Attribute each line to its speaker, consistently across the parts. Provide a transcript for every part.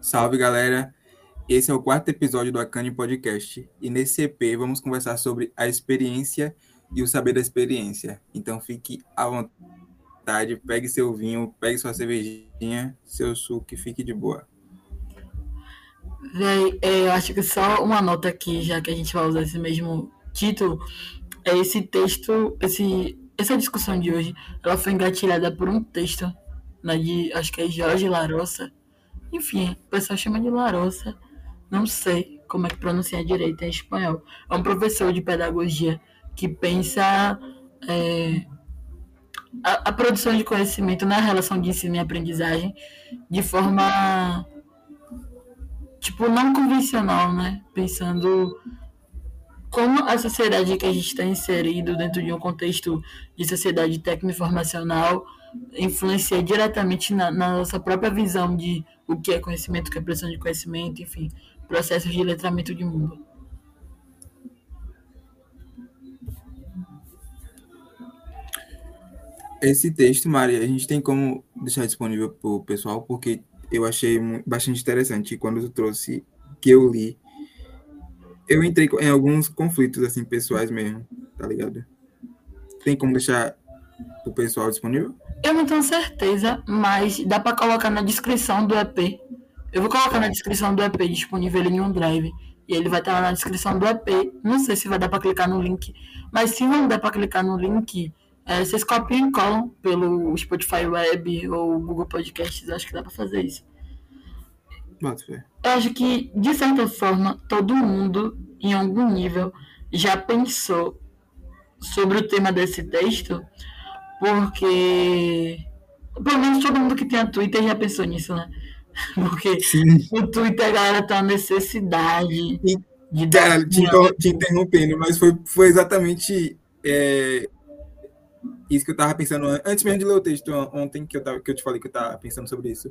Speaker 1: Salve galera! Esse é o quarto episódio do Acane Podcast e nesse EP vamos conversar sobre a experiência e o saber da experiência. Então fique à vontade, pegue seu vinho, pegue sua cervejinha, seu suco e fique de boa.
Speaker 2: Véi, é, eu acho que só uma nota aqui, já que a gente vai usar esse mesmo título, é esse texto, esse, essa discussão de hoje, ela foi engatilhada por um texto, né, de, acho que é Jorge Larossa. Enfim, o pessoal chama de Larossa, não sei como é que pronuncia direito em espanhol. É um professor de pedagogia que pensa é, a, a, produção de conhecimento na relação de ensino e aprendizagem de forma tipo não convencional, né? Pensando como a sociedade que a gente está inserido dentro de um contexto de sociedade técnico-informacional influencia diretamente na, na, nossa própria visão de o que é conhecimento, o que é produção de conhecimento, enfim, processos de letramento de mundo.
Speaker 1: Esse texto, Maria, a gente tem como deixar disponível para o pessoal, porque eu achei bastante interessante. Quando tu trouxe que eu li, eu entrei em alguns conflitos, assim, pessoais mesmo, tá ligado? Tem como deixar o pessoal disponível?
Speaker 2: Eu não tenho certeza, mas dá para colocar na descrição do EP. Eu vou colocar na descrição do EP disponível em um drive. E ele vai estar lá na descrição do EP. Não sei se vai dar para clicar no link, mas se não der para clicar no link, é, vocês copiam e colam pelo Spotify Web ou Google Podcasts, acho que dá para fazer isso. Eu acho que, de certa forma, todo mundo, em algum nível, já pensou sobre o tema desse texto, porque pelo menos todo mundo que tem a Twitter já pensou nisso, né? Porque Sim. o Twitter a galera tem uma necessidade e,
Speaker 1: de dar. Te, te interrompendo, mas foi, foi exatamente é, isso que eu tava pensando antes mesmo de ler o texto ontem, que eu, tava, que eu te falei que eu tava pensando sobre isso.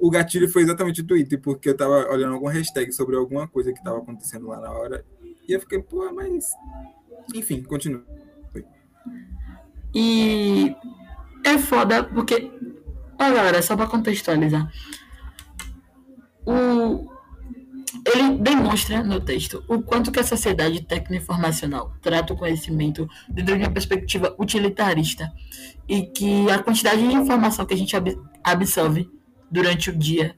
Speaker 1: O gatilho foi exatamente o Twitter, porque eu tava olhando algum hashtag sobre alguma coisa que tava acontecendo lá na hora. E eu fiquei, pô, mas. Enfim, continua.
Speaker 2: E é foda porque. Ó, galera, só pra contextualizar. O, ele demonstra no texto o quanto que a sociedade técnico-informacional trata o conhecimento dentro de uma perspectiva utilitarista e que a quantidade de informação que a gente absorve durante o dia,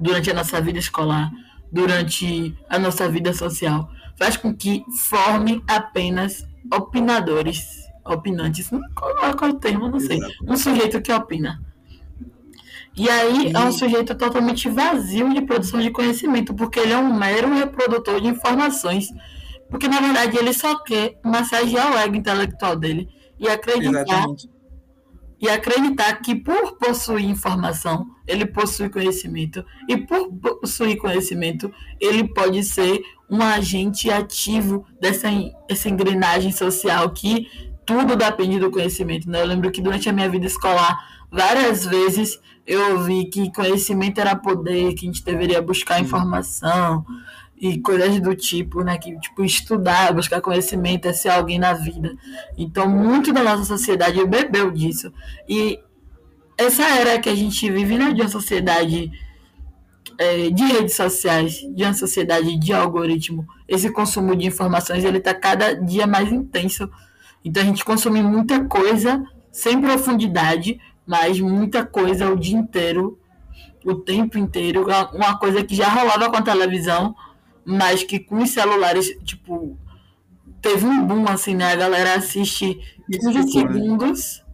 Speaker 2: durante a nossa vida escolar, durante a nossa vida social, faz com que forme apenas opinadores, opinantes, qual é o termo, não sei, um sujeito que opina e aí e... é um sujeito totalmente vazio de produção de conhecimento, porque ele é um mero reprodutor de informações. Porque, na verdade, ele só quer massagear o ego intelectual dele e acreditar, e acreditar que por possuir informação, ele possui conhecimento. E por possuir conhecimento, ele pode ser um agente ativo dessa, dessa engrenagem social que tudo depende do conhecimento. Né? Eu lembro que durante a minha vida escolar, várias vezes eu ouvi que conhecimento era poder, que a gente deveria buscar informação e coisas do tipo, né? Que tipo estudar, buscar conhecimento é ser alguém na vida. Então, muito da nossa sociedade bebeu disso. E essa era que a gente vive, né, de uma sociedade é, de redes sociais, de uma sociedade de algoritmo, esse consumo de informações ele está cada dia mais intenso. Então a gente consome muita coisa sem profundidade, mas muita coisa o dia inteiro, o tempo inteiro, uma coisa que já rolava com a televisão, mas que com os celulares, tipo, teve um boom, assim, né? A galera assiste 15 né? segundos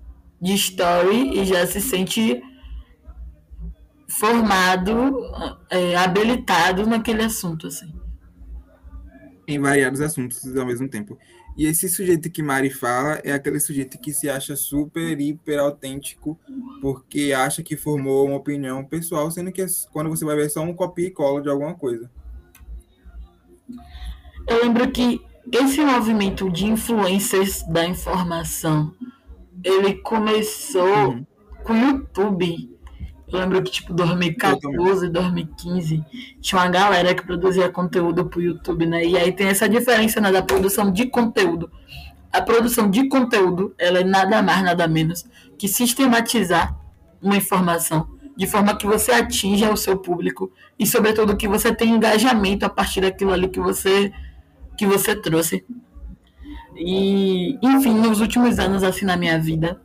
Speaker 2: de story e já se sente formado, é, habilitado naquele assunto, assim.
Speaker 1: Em variados assuntos ao mesmo tempo. E esse sujeito que Mari fala é aquele sujeito que se acha super, hiper autêntico, porque acha que formou uma opinião pessoal, sendo que quando você vai ver é só um copia e cola de alguma coisa.
Speaker 2: Eu lembro que esse movimento de influências da informação, ele começou uhum. com o YouTube eu lembro que, tipo, 2014, 2015, tinha uma galera que produzia conteúdo pro YouTube, né? E aí tem essa diferença né, da produção de conteúdo. A produção de conteúdo, ela é nada mais, nada menos que sistematizar uma informação de forma que você atinja o seu público e, sobretudo, que você tenha engajamento a partir daquilo ali que você, que você trouxe. E, enfim, nos últimos anos, assim, na minha vida,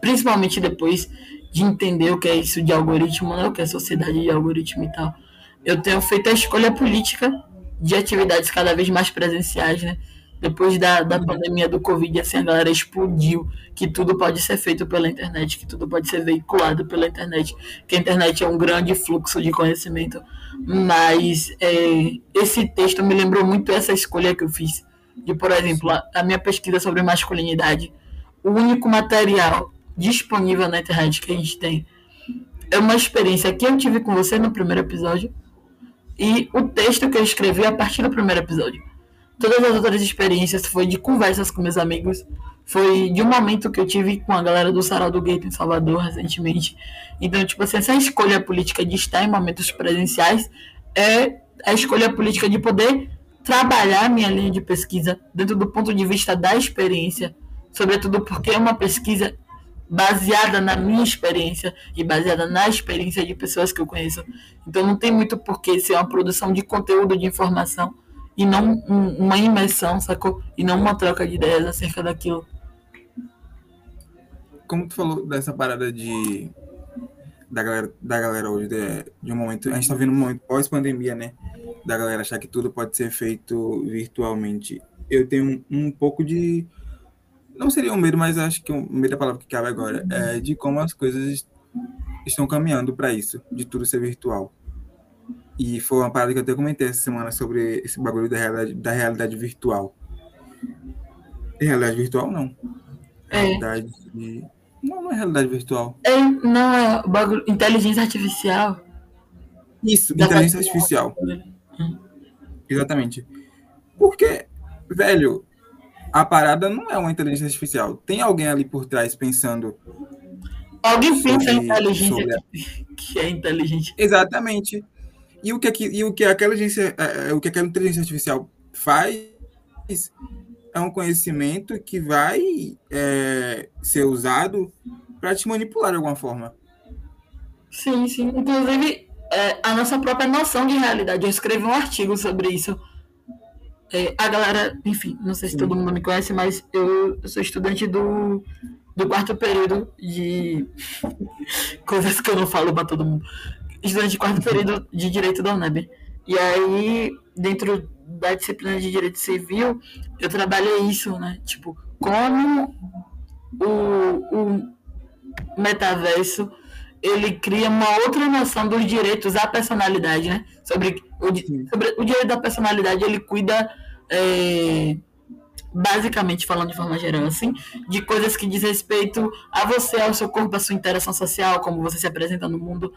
Speaker 2: principalmente depois de entender o que é isso de algoritmo, né, o que é sociedade de algoritmo e tal, eu tenho feito a escolha política de atividades cada vez mais presenciais, né? Depois da, da pandemia do Covid, assim, a galera explodiu que tudo pode ser feito pela internet, que tudo pode ser veiculado pela internet, que a internet é um grande fluxo de conhecimento. Mas é, esse texto me lembrou muito essa escolha que eu fiz. De, por exemplo, a, a minha pesquisa sobre masculinidade, o único material disponível na internet que a gente tem é uma experiência que eu tive com você no primeiro episódio e o texto que eu escrevi a partir do primeiro episódio. Todas as outras experiências foi de conversas com meus amigos, foi de um momento que eu tive com a galera do Sarau do Gate em Salvador recentemente. Então, tipo assim, essa escolha política de estar em momentos presenciais é a escolha política de poder trabalhar minha linha de pesquisa dentro do ponto de vista da experiência, sobretudo porque é uma pesquisa baseada na minha experiência e baseada na experiência de pessoas que eu conheço. Então não tem muito porquê ser uma produção de conteúdo de informação e não um, uma imersão, sacou? E não uma troca de ideias acerca daquilo.
Speaker 1: Como tu falou dessa parada de da galera, da galera hoje, de, de um momento, a gente tá vendo um momento pós-pandemia, né? Da galera achar que tudo pode ser feito virtualmente. Eu tenho um, um pouco de não seria um medo, mas acho que o um medo da palavra que cabe agora é de como as coisas estão caminhando para isso, de tudo ser virtual. E foi uma parada que eu até comentei essa semana sobre esse bagulho da realidade, da realidade virtual. Realidade virtual, não.
Speaker 2: É.
Speaker 1: Realidade. Não, não é realidade virtual.
Speaker 2: É, não, é bagulho. Inteligência artificial.
Speaker 1: Isso, da inteligência artificial. Hum. Exatamente. Porque, velho, a parada não é uma inteligência artificial. Tem alguém ali por trás pensando.
Speaker 2: Alguém pensa em inteligência sobre... que é inteligente.
Speaker 1: Exatamente. E o que, e o que aquela inteligência, é, é, o que aquela inteligência artificial faz é um conhecimento que vai é, ser usado para te manipular de alguma forma.
Speaker 2: Sim, sim. Inclusive, é, a nossa própria noção de realidade. Eu escrevi um artigo sobre isso. É, a galera, enfim, não sei se todo mundo me conhece, mas eu, eu sou estudante do, do quarto período de coisas que eu não falo para todo mundo estudante de quarto período de Direito da UNEB. E aí, dentro da disciplina de Direito Civil, eu trabalhei isso, né? Tipo, como o, o metaverso ele cria uma outra noção dos direitos à personalidade, né? Sobre o, sobre o direito da personalidade, ele cuida, é, basicamente falando de forma geral, assim, de coisas que diz respeito a você, ao seu corpo, à sua interação social, como você se apresenta no mundo,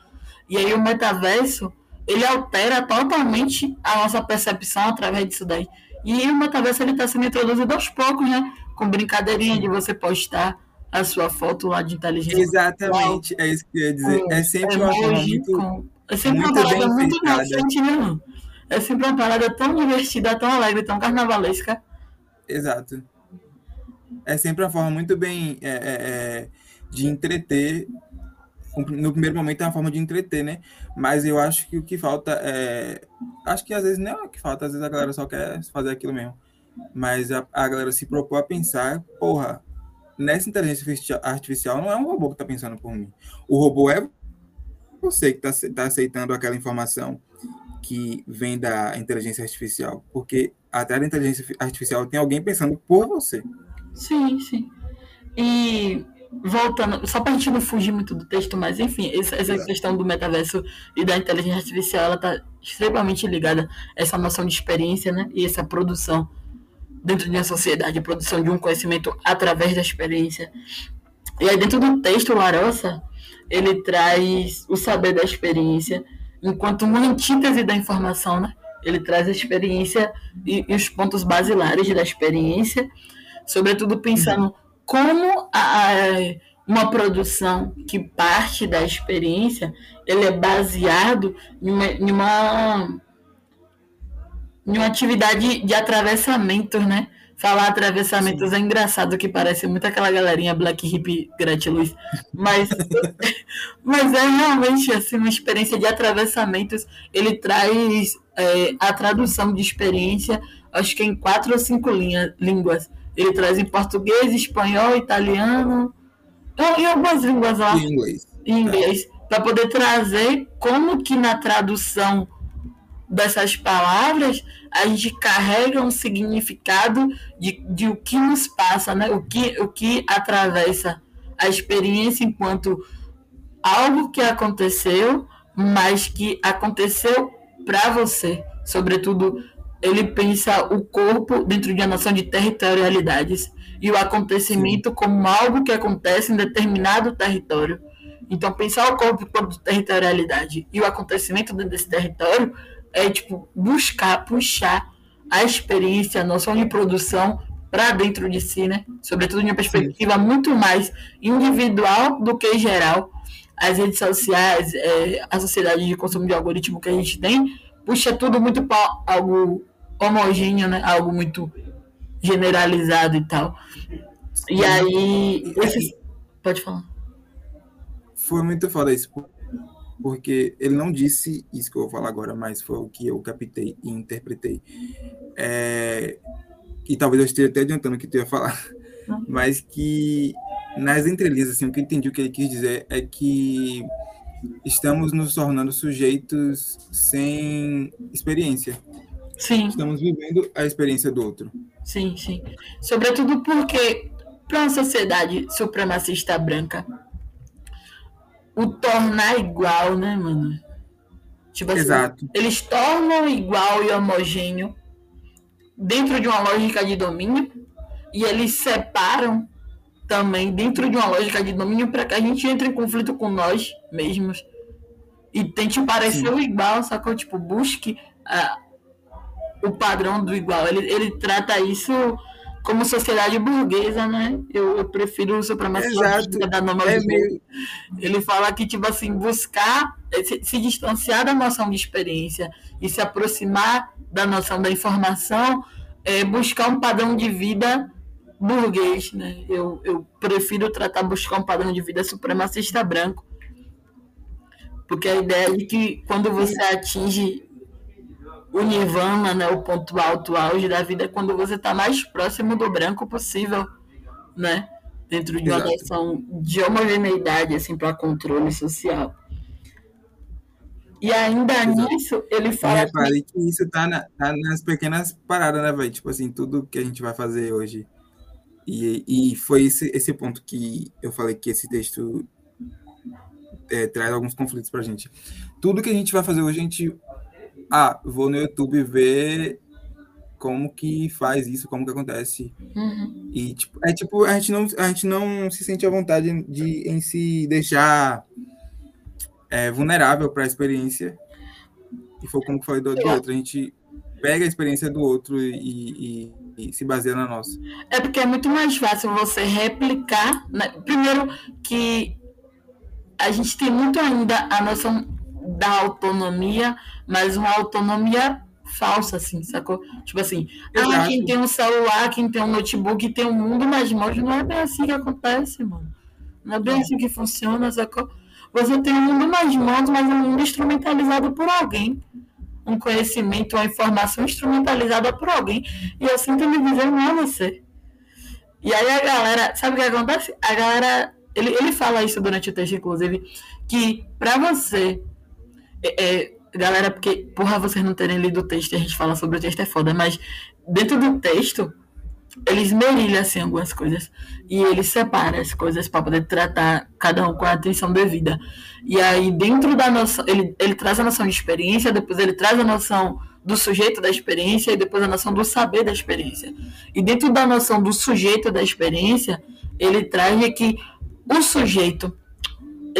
Speaker 2: e aí o metaverso, ele altera totalmente a nossa percepção através disso daí. E o metaverso ele está sendo introduzido aos poucos, né? Com brincadeirinha de você postar a sua foto lá de inteligência.
Speaker 1: Exatamente, é isso que eu ia dizer. É, é sempre uma forma muito. Com...
Speaker 2: É sempre uma parada muito inocente, né? É sempre uma parada tão divertida, tão alegre, tão carnavalesca.
Speaker 1: Exato. É sempre uma forma muito bem é, é, é de entreter no primeiro momento é uma forma de entreter, né? Mas eu acho que o que falta é. Acho que às vezes não é o que falta, às vezes a galera só quer fazer aquilo mesmo. Mas a, a galera se propõe a pensar, porra, nessa inteligência artificial não é um robô que está pensando por mim. O robô é você que está tá aceitando aquela informação que vem da inteligência artificial. Porque atrás da inteligência artificial tem alguém pensando por você.
Speaker 2: Sim, sim. E voltando, só para a gente não fugir muito do texto, mas enfim, essa, essa questão do metaverso e da inteligência artificial, ela está extremamente ligada a essa noção de experiência, né? E essa produção dentro de uma sociedade, a produção de um conhecimento através da experiência. E aí dentro do texto, Larossa, ele traz o saber da experiência enquanto uma antítese da informação, né? Ele traz a experiência e, e os pontos basilares da experiência, sobretudo pensando como a, uma produção que parte da experiência ele é baseado em uma, em uma, em uma atividade de atravessamento, né? Falar atravessamentos Sim. é engraçado, que parece muito aquela galerinha Black Hip Gratiluz. Mas, mas é realmente assim, uma experiência de atravessamentos. Ele traz é, a tradução de experiência, acho que em quatro ou cinco linha, línguas. Ele traz em português, espanhol, italiano, e algumas línguas lá.
Speaker 1: Em inglês.
Speaker 2: Em inglês. Para poder trazer como que na tradução dessas palavras a gente carrega um significado de, de o que nos passa, né? o, que, o que atravessa a experiência enquanto algo que aconteceu, mas que aconteceu para você. Sobretudo, ele pensa o corpo dentro de uma noção de territorialidades e o acontecimento como algo que acontece em determinado território. Então, pensar o corpo como territorialidade e o acontecimento dentro desse território é tipo buscar puxar a experiência, a noção de produção para dentro de si, né? Sobretudo em uma perspectiva Sim. muito mais individual do que geral. As redes sociais, é, a sociedade de consumo de algoritmo que a gente tem, puxa tudo muito para algo homogêneo, né? Algo muito generalizado e tal. E aí, esses... pode falar.
Speaker 1: Foi muito foda isso, porque ele não disse isso que eu vou falar agora, mas foi o que eu captei e interpretei. É, e talvez eu esteja até adiantando o que tu ia falar, mas que nas entrelinhas, assim, o que eu entendi o que ele quis dizer é que estamos nos tornando sujeitos sem experiência.
Speaker 2: Sim.
Speaker 1: Estamos vivendo a experiência do outro.
Speaker 2: Sim, sim. Sobretudo porque, para uma sociedade supremacista branca, o tornar igual, né, mano? Tipo assim,
Speaker 1: Exato.
Speaker 2: eles tornam igual e homogêneo dentro de uma lógica de domínio e eles separam também dentro de uma lógica de domínio para que a gente entre em conflito com nós mesmos e tente parecer o igual, sacou? Tipo, busque uh, o padrão do igual. Ele, ele trata isso como sociedade burguesa, né? Eu, eu prefiro o supremacismo da norma é. Ele fala que, tipo assim, buscar, eh, se, se, distanciar da noção de experiência e se aproximar da noção da informação, é buscar um padrão de vida burguês, né? Eu, eu prefiro tratar, buscar um padrão de vida supremacista branco. Porque a ideia é de que quando você atinge o nirvana, né, o ponto alto, o auge da vida, é quando você está mais próximo do branco possível, né? Dentro de uma noção de homogeneidade, assim, para controle social. E ainda Exato. nisso, ele fala.
Speaker 1: Repare que... que isso tá, na, tá, nas pequenas paradas, né, velho? Tipo assim, tudo que a gente vai fazer hoje. E, e foi esse, esse ponto que eu falei que esse texto é, traz alguns conflitos pra gente. Tudo que a gente vai fazer hoje, a gente ah, vou no YouTube ver como que faz isso, como que acontece.
Speaker 2: Uhum.
Speaker 1: E tipo, é tipo, a gente não, a gente não se sente à vontade de em se deixar é, vulnerável para a experiência. E foi como que falei do, do outro, a gente pega a experiência do outro e, e, e, se baseia na nossa.
Speaker 2: É porque é muito mais fácil você replicar. Né? Primeiro que a gente tem muito ainda a noção da autonomia, mas uma autonomia falsa, assim, sacou? Tipo assim, ah, quem tem um celular, quem tem um notebook, tem um mundo nas mãos, não é bem assim que acontece, mano. Não é bem assim que funciona, sacou? Você tem um mundo nas mãos, mas é um mundo instrumentalizado por alguém. Um conhecimento, uma informação instrumentalizada por alguém. E assim que me dizer, não é você. E aí a galera, sabe o que acontece? A galera, ele, ele fala isso durante o texto, inclusive, que para você é, é, galera, porque, porra, vocês não terem lido o texto e a gente fala sobre o texto é foda, mas dentro do texto, eles merilham assim algumas coisas e ele separa as coisas para poder tratar cada um com a atenção devida. E aí, dentro da noção, ele, ele traz a noção de experiência, depois ele traz a noção do sujeito da experiência e depois a noção do saber da experiência. E dentro da noção do sujeito da experiência, ele traz que o sujeito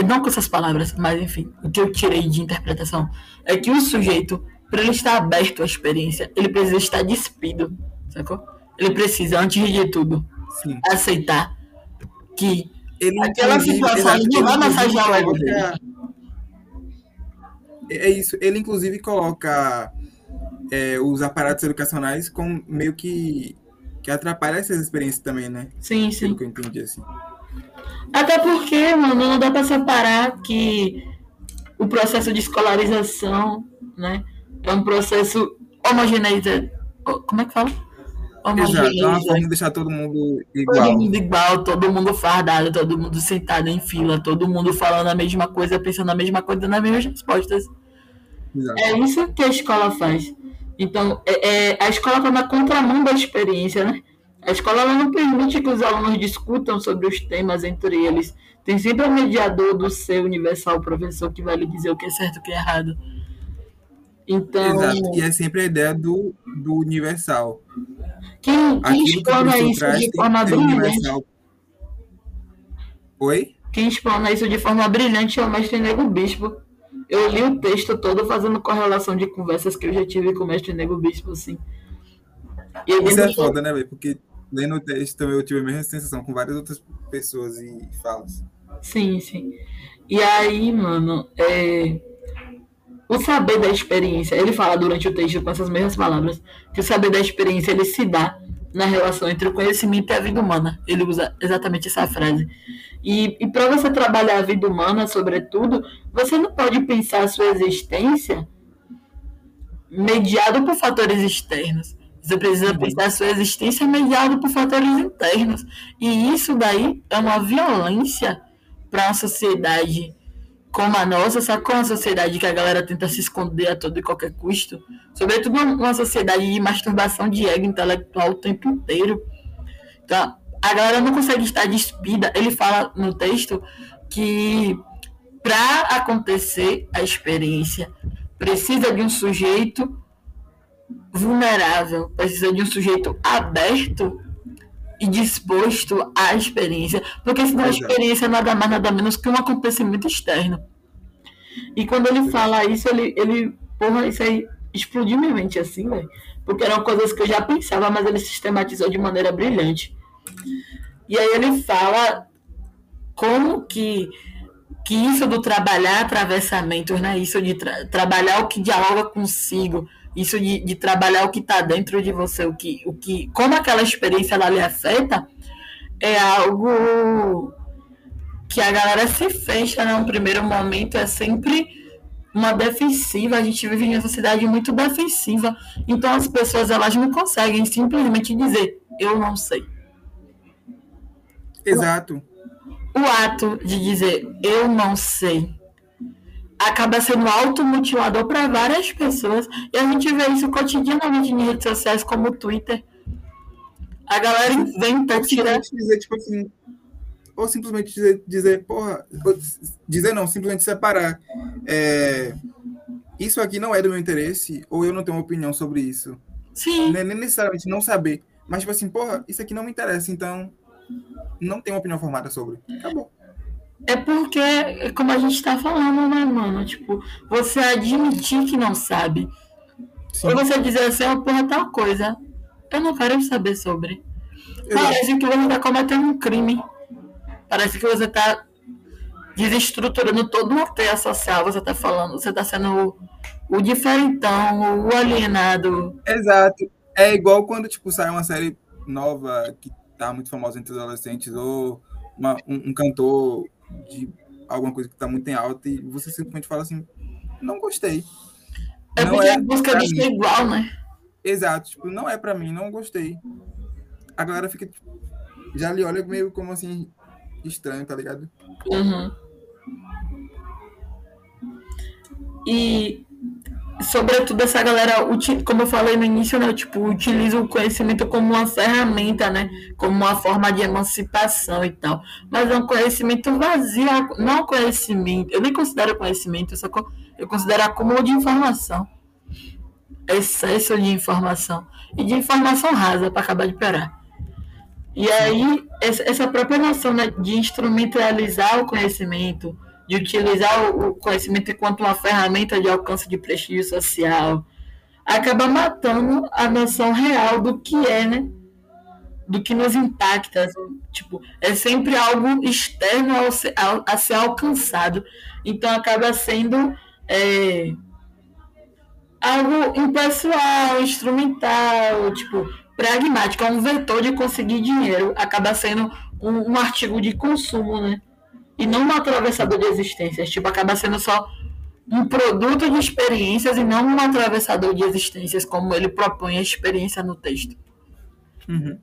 Speaker 2: não com essas palavras, mas enfim, o que eu tirei de interpretação é que o sujeito, para ele estar aberto à experiência, ele precisa estar despido, sacou? Ele precisa, antes de tudo, Sim. aceitar que ele, aquela situação não vai massagear o ego dele.
Speaker 1: É isso, ele inclusive coloca é, os aparatos educacionais como meio que que atrapalha essas experiências também, né?
Speaker 2: Sim, sim.
Speaker 1: Pelo que eu entendi, assim.
Speaker 2: Até porque, mano, não dá pra separar que o processo de escolarização, né, é um processo homogeneizado. Como é que fala?
Speaker 1: Exato, é uma forma de deixar todo mundo igual.
Speaker 2: Todo mundo igual, todo mundo fardado, todo mundo sentado em fila, todo mundo falando a mesma coisa, pensando a mesma coisa, nas mesmas respostas. Exato. É isso que a escola faz. Então, é, é, a escola está na contramão da experiência, né? A escola não permite que os alunos discutam sobre os temas entre eles. Tem sempre o mediador do seu universal, o professor, que vai lhe dizer o que é certo e o que é errado. Então,
Speaker 1: Exato. E é sempre a ideia do, do universal.
Speaker 2: Quem, quem explana que isso de forma brilhante.
Speaker 1: Oi?
Speaker 2: Quem explana isso de forma brilhante é o mestre Nego Bispo. Eu li o texto todo fazendo correlação de conversas que eu já tive com o mestre Nego Bispo, assim.
Speaker 1: Isso é foda, né, velho? Porque lendo o texto eu tive a mesma sensação com várias outras pessoas e falas.
Speaker 2: Sim, sim. E aí, mano, é... o saber da experiência, ele fala durante o texto com essas mesmas palavras, que o saber da experiência ele se dá na relação entre o conhecimento e a vida humana. Ele usa exatamente essa frase. E, e para você trabalhar a vida humana, sobretudo, você não pode pensar a sua existência mediado por fatores externos. Você precisa uhum. pensar a sua existência mediado por fatores internos. E isso daí é uma violência para uma sociedade como a nossa, sacou? Uma sociedade que a galera tenta se esconder a todo e qualquer custo. Sobretudo uma sociedade de masturbação de ego intelectual o tempo inteiro. Então, a galera não consegue estar despida. Ele fala no texto que para acontecer a experiência precisa de um sujeito vulnerável, precisa de um sujeito aberto e disposto à experiência, porque senão a experiência é nada mais nada menos que um acontecimento externo. E quando ele fala isso, ele, ele porra, isso aí explodiu minha mente assim, velho, porque eram coisas que eu já pensava, mas ele sistematizou de maneira brilhante. E aí ele fala como que que isso do trabalhar atravessamentos, né? Isso de tra trabalhar o que dialoga consigo, isso de, de trabalhar o que está dentro de você, o que, o que, como aquela experiência ela lhe afeta, é algo que a galera se fecha num primeiro momento, é sempre uma defensiva, a gente vive em uma sociedade muito defensiva, então as pessoas elas não conseguem simplesmente dizer, eu não sei.
Speaker 1: Exato.
Speaker 2: O ato de dizer, eu não sei, acaba sendo automutilador para várias pessoas. E a gente vê isso cotidianamente em redes sociais como o Twitter. A galera inventa tirar.
Speaker 1: Dizer, tipo assim, ou simplesmente dizer, dizer porra, dizer não, simplesmente separar. É, isso aqui não é do meu interesse, ou eu não tenho uma opinião sobre isso.
Speaker 2: Sim.
Speaker 1: Nem, nem necessariamente não saber. Mas, tipo assim, porra, isso aqui não me interessa, então não tenho uma opinião formada sobre. Acabou.
Speaker 2: É porque, como a gente tá falando, né, mano? Tipo, você admitir que não sabe. Sim. Ou você dizer assim, oh, porra, tal coisa. Eu não quero saber sobre. Parece que você tá cometendo um crime. Parece que você tá desestruturando todo uma teia social. Você tá falando, você tá sendo o, o diferentão, o alienado.
Speaker 1: Exato. É igual quando, tipo, sai uma série nova que tá muito famosa entre os adolescentes, ou uma, um, um cantor de alguma coisa que está muito em alta e você simplesmente fala assim, não gostei.
Speaker 2: É não porque é a busca de ser igual, né?
Speaker 1: Exato, tipo, não é para mim, não gostei. A galera fica, tipo, já lhe olha meio como assim, estranho, tá ligado?
Speaker 2: Uhum. E sobretudo essa galera, como eu falei no início, né, tipo, utiliza o conhecimento como uma ferramenta, né, como uma forma de emancipação e tal. Mas é um conhecimento vazio, não é conhecimento, eu nem considero conhecimento, eu, só, eu considero acúmulo de informação. Excesso de informação. E de informação rasa, para acabar de piorar. E aí, essa própria noção né, de instrumentalizar o conhecimento, de utilizar o conhecimento enquanto uma ferramenta de alcance de prestígio social, acaba matando a noção real do que é, né? Do que nos impacta. Tipo, é sempre algo externo ao, ao, a ser alcançado. Então acaba sendo é, algo impessoal, instrumental, tipo, pragmático, é um vetor de conseguir dinheiro, acaba sendo um, um artigo de consumo, né? E não um atravessador de existências. Tipo, acaba sendo só um produto de experiências e não um atravessador de existências, como ele propõe a experiência no texto.
Speaker 1: Uhum.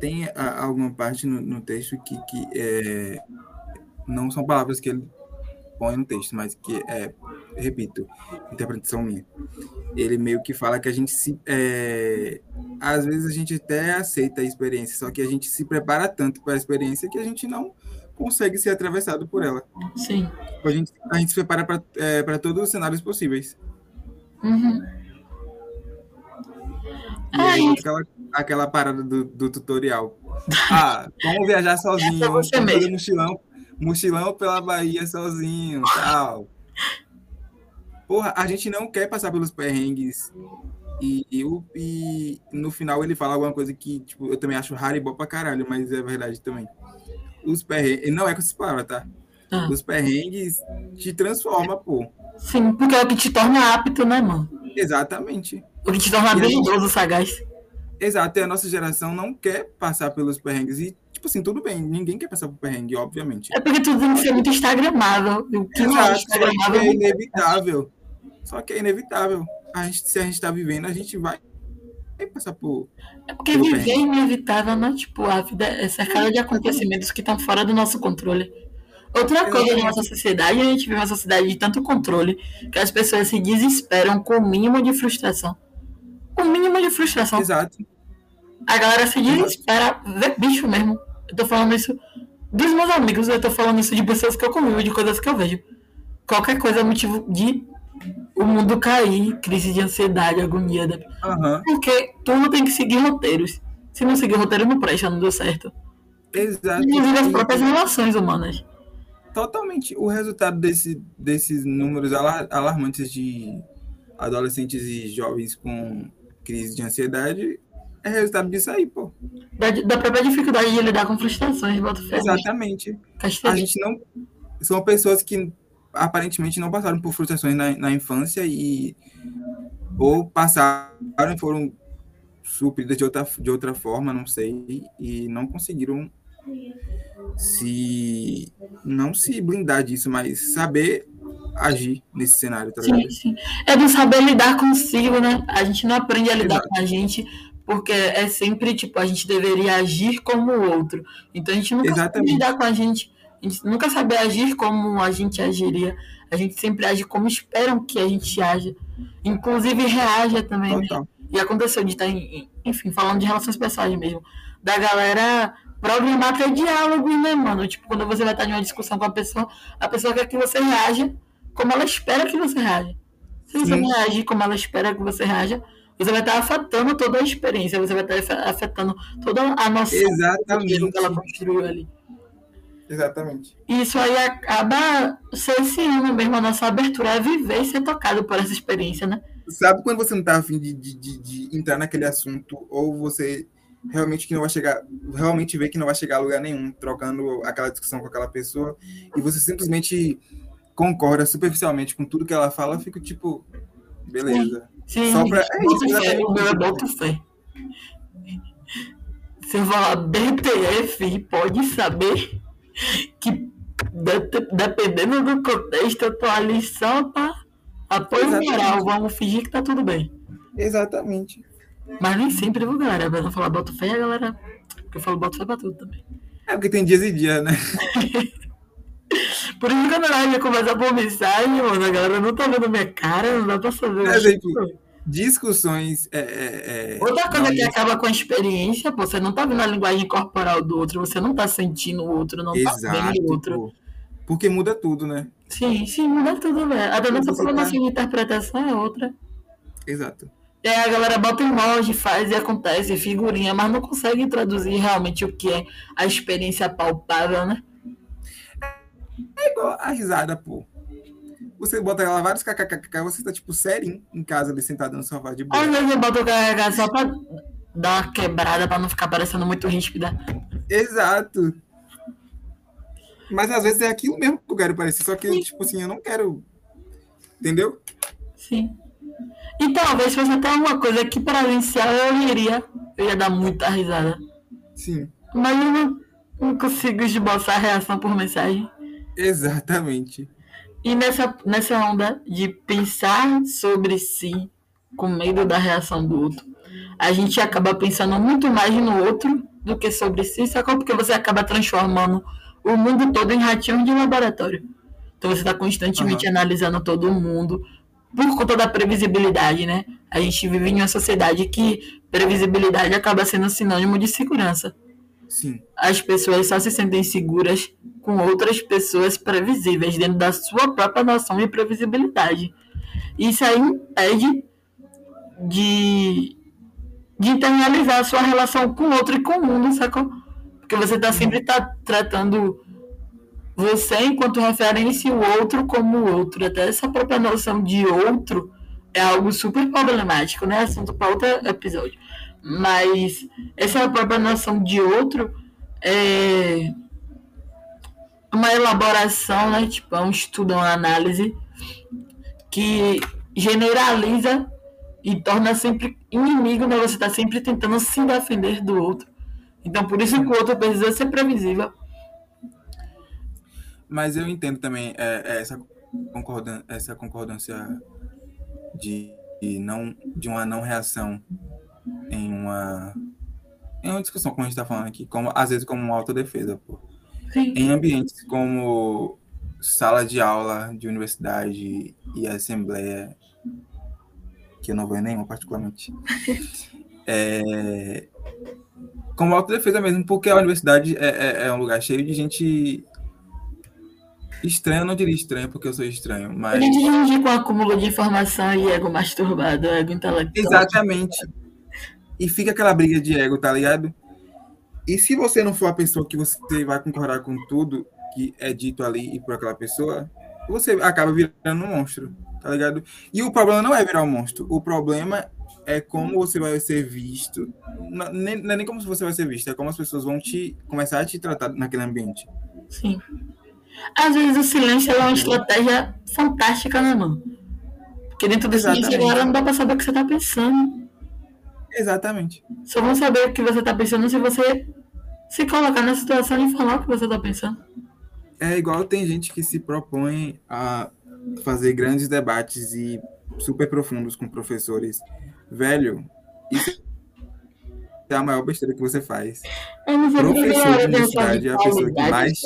Speaker 1: Tem a, alguma parte no, no texto que, que é, não são palavras que ele põe no texto, mas que é, repito, interpretação minha. Ele meio que fala que a gente se. É, às vezes a gente até aceita a experiência, só que a gente se prepara tanto para a experiência que a gente não consegue ser atravessado por ela.
Speaker 2: Sim.
Speaker 1: A gente, a gente se prepara para é, todos os cenários possíveis.
Speaker 2: Uhum.
Speaker 1: E aí, aquela, aquela parada do, do tutorial. Ah, vamos viajar sozinho, vamos fazer mochilão, mochilão pela Bahia sozinho, tal. Porra, a gente não quer passar pelos perrengues. E, e, e, no final ele fala alguma coisa que tipo, eu também acho raro e bom pra caralho, mas é verdade também. Os perrengues. Não é com essas palavras, tá? Ah. Os perrengues te transforma, pô.
Speaker 2: Sim, porque é o que te torna apto, né, mano?
Speaker 1: Exatamente.
Speaker 2: O que te torna habilidoso, sagaz.
Speaker 1: Exato, e a nossa geração não quer passar pelos perrengues. E, tipo assim, tudo bem, ninguém quer passar por perrengue, obviamente.
Speaker 2: É porque tudo tem que ser muito instagramável. O que
Speaker 1: Exato, não é instagramável é inevitável. Só que é inevitável. A gente, se a gente tá vivendo, a gente vai passar por.
Speaker 2: É porque viver é inevitável, não é tipo, a vida é cercada de acontecimentos que estão fora do nosso controle. Outra coisa na nossa sociedade, a gente vive uma sociedade de tanto controle que as pessoas se desesperam com o mínimo de frustração. O mínimo de frustração.
Speaker 1: Exato.
Speaker 2: A galera se desespera, vê bicho mesmo. Eu tô falando isso dos meus amigos, eu tô falando isso de pessoas que eu convivo, de coisas que eu vejo. Qualquer coisa é motivo de o mundo cair, crise de ansiedade, agonia.
Speaker 1: Uhum.
Speaker 2: Porque tudo tem que seguir roteiros. Se não seguir roteiro, não presta, não deu certo.
Speaker 1: Exato.
Speaker 2: Inclusive as próprias relações humanas.
Speaker 1: Totalmente. O resultado desse, desses números alarmantes de adolescentes e jovens com crise de ansiedade é resultado disso aí, pô.
Speaker 2: Da, da própria dificuldade de lidar com frustrações, bota fé.
Speaker 1: Exatamente. A gente não. São pessoas que aparentemente não passaram por frustrações na, na infância e ou passaram e foram supridas de outra, de outra forma, não sei, e não conseguiram se não se blindar disso, mas saber agir nesse cenário, tá
Speaker 2: sim, sim. É do saber lidar consigo, né? A gente não aprende a lidar Exato. com a gente porque é sempre tipo a gente deveria agir como o outro. Então a gente nunca Exatamente. sabe lidar com a gente. A gente nunca sabe agir como a gente agiria. A gente sempre age como esperam que a gente haja. Inclusive reaja também. Né? E aconteceu de estar, tá enfim, falando de relações pessoais mesmo. Da galera programar até diálogo, né, mano? Tipo, quando você vai estar em uma discussão com a pessoa, a pessoa quer que você reaja como ela espera que você reaja. Se você não reagir como ela espera que você reaja, você vai estar afetando toda a experiência, você vai estar afetando toda a noção
Speaker 1: Exatamente.
Speaker 2: que ela construiu ali.
Speaker 1: Exatamente.
Speaker 2: Isso aí acaba cerceando mesmo a nossa abertura a viver e ser tocado por essa experiência, né?
Speaker 1: Sabe quando você não tá afim de, de, de, de entrar naquele assunto, ou você realmente que não vai chegar, realmente vê que não vai chegar a lugar nenhum, trocando aquela discussão com aquela pessoa, e você simplesmente concorda superficialmente com tudo que ela fala, fica tipo, beleza.
Speaker 2: Sim, Só pra... é isso, fé, o meu é boto fé. Se eu falar BTF, pode saber que dependendo do contexto, eu tô ali só pra apoio moral. Vamos fingir que tá tudo bem.
Speaker 1: Exatamente.
Speaker 2: Mas nem sempre, viu, galera? Pra não falar boto fé, a galera. Porque eu falo boto fé pra tudo também.
Speaker 1: É porque tem dias e dias, né?
Speaker 2: por isso que quando ela ia conversar por mensagem, mano, a galera não tá vendo minha cara, não dá pra saber.
Speaker 1: É, tipo, discussões. É, é,
Speaker 2: é, Outra coisa que acaba com a experiência, pô, você não tá vendo a linguagem corporal do outro, você não tá sentindo o outro, não Exato, tá vendo o outro.
Speaker 1: Porque muda tudo, né?
Speaker 2: Sim, sim, muda tudo, velho. A nossa formação tá... de interpretação é outra.
Speaker 1: Exato.
Speaker 2: E aí a galera bota emoji, faz e acontece, figurinha, mas não consegue traduzir realmente o que é a experiência palpável, né?
Speaker 1: É igual a risada, pô você bota lá vários kkkk, você tá tipo sério em casa ali sentado no sofá de boa.
Speaker 2: Às vezes eu boto o kkk só pra dar uma quebrada pra não ficar parecendo muito ríspida.
Speaker 1: Exato. Mas às vezes é aquilo mesmo que eu quero parecer, só que, Sim. tipo assim, eu não quero. Entendeu?
Speaker 2: Sim. E talvez fosse até uma coisa que para iniciar eu iria, eu ia dar muita risada.
Speaker 1: Sim.
Speaker 2: Mas eu não, não consigo esboçar a reação por mensagem.
Speaker 1: Exatamente.
Speaker 2: E nessa, nessa onda de pensar sobre si com medo da reação do outro, a gente acaba pensando muito mais no outro do que sobre si, sacou? Porque você acaba transformando o mundo todo em ratinho de laboratório. Então você está constantemente uhum. analisando todo mundo por conta da previsibilidade, né? A gente vive em uma sociedade que previsibilidade acaba sendo sinônimo de segurança.
Speaker 1: Sim.
Speaker 2: As pessoas só se sentem seguras com outras pessoas previsíveis dentro da sua própria noção de previsibilidade. Isso aí impede de, de internalizar a sua relação com o outro e com o mundo, sacou? Porque você está sempre tá tratando você enquanto referência e o outro como outro. Até essa própria noção de outro é algo super problemático, né? Assunto para outro episódio. Mas essa própria noção de outro é uma elaboração, né? Tipo, é um estudo, uma análise que generaliza e torna sempre inimigo, né? Você está sempre tentando se defender do outro. Então, por isso que o outro precisa ser previsível
Speaker 1: mas eu entendo também é, é essa, concordância, essa concordância de, de, não, de uma não reação em uma, em uma discussão, como a gente está falando aqui, como, às vezes como uma autodefesa. Pô.
Speaker 2: Sim.
Speaker 1: Em ambientes como sala de aula de universidade e assembleia, que eu não vou em nenhuma particularmente, é, como autodefesa mesmo, porque a universidade é, é, é um lugar cheio de gente Estranho, eu não diria estranho porque eu sou estranho, mas.
Speaker 2: Ele dirige com acúmulo de informação e ego masturbado, ego intelectual.
Speaker 1: Exatamente. E fica aquela briga de ego, tá ligado? E se você não for a pessoa que você vai concordar com tudo que é dito ali e por aquela pessoa, você acaba virando um monstro, tá ligado? E o problema não é virar um monstro. O problema é como você vai ser visto. Não, nem, não é nem como você vai ser visto, é como as pessoas vão te começar a te tratar naquele ambiente.
Speaker 2: Sim. Às vezes o silêncio é uma estratégia fantástica, né, mano? Porque dentro do silêncio agora não dá pra saber o que você tá pensando.
Speaker 1: Exatamente.
Speaker 2: Só vão saber o que você tá pensando se você se colocar na situação e falar o que você tá pensando.
Speaker 1: É igual tem gente que se propõe a fazer grandes debates e super profundos com professores. Velho, isso é a maior besteira que você faz. Professor de universidade é a pessoa que mais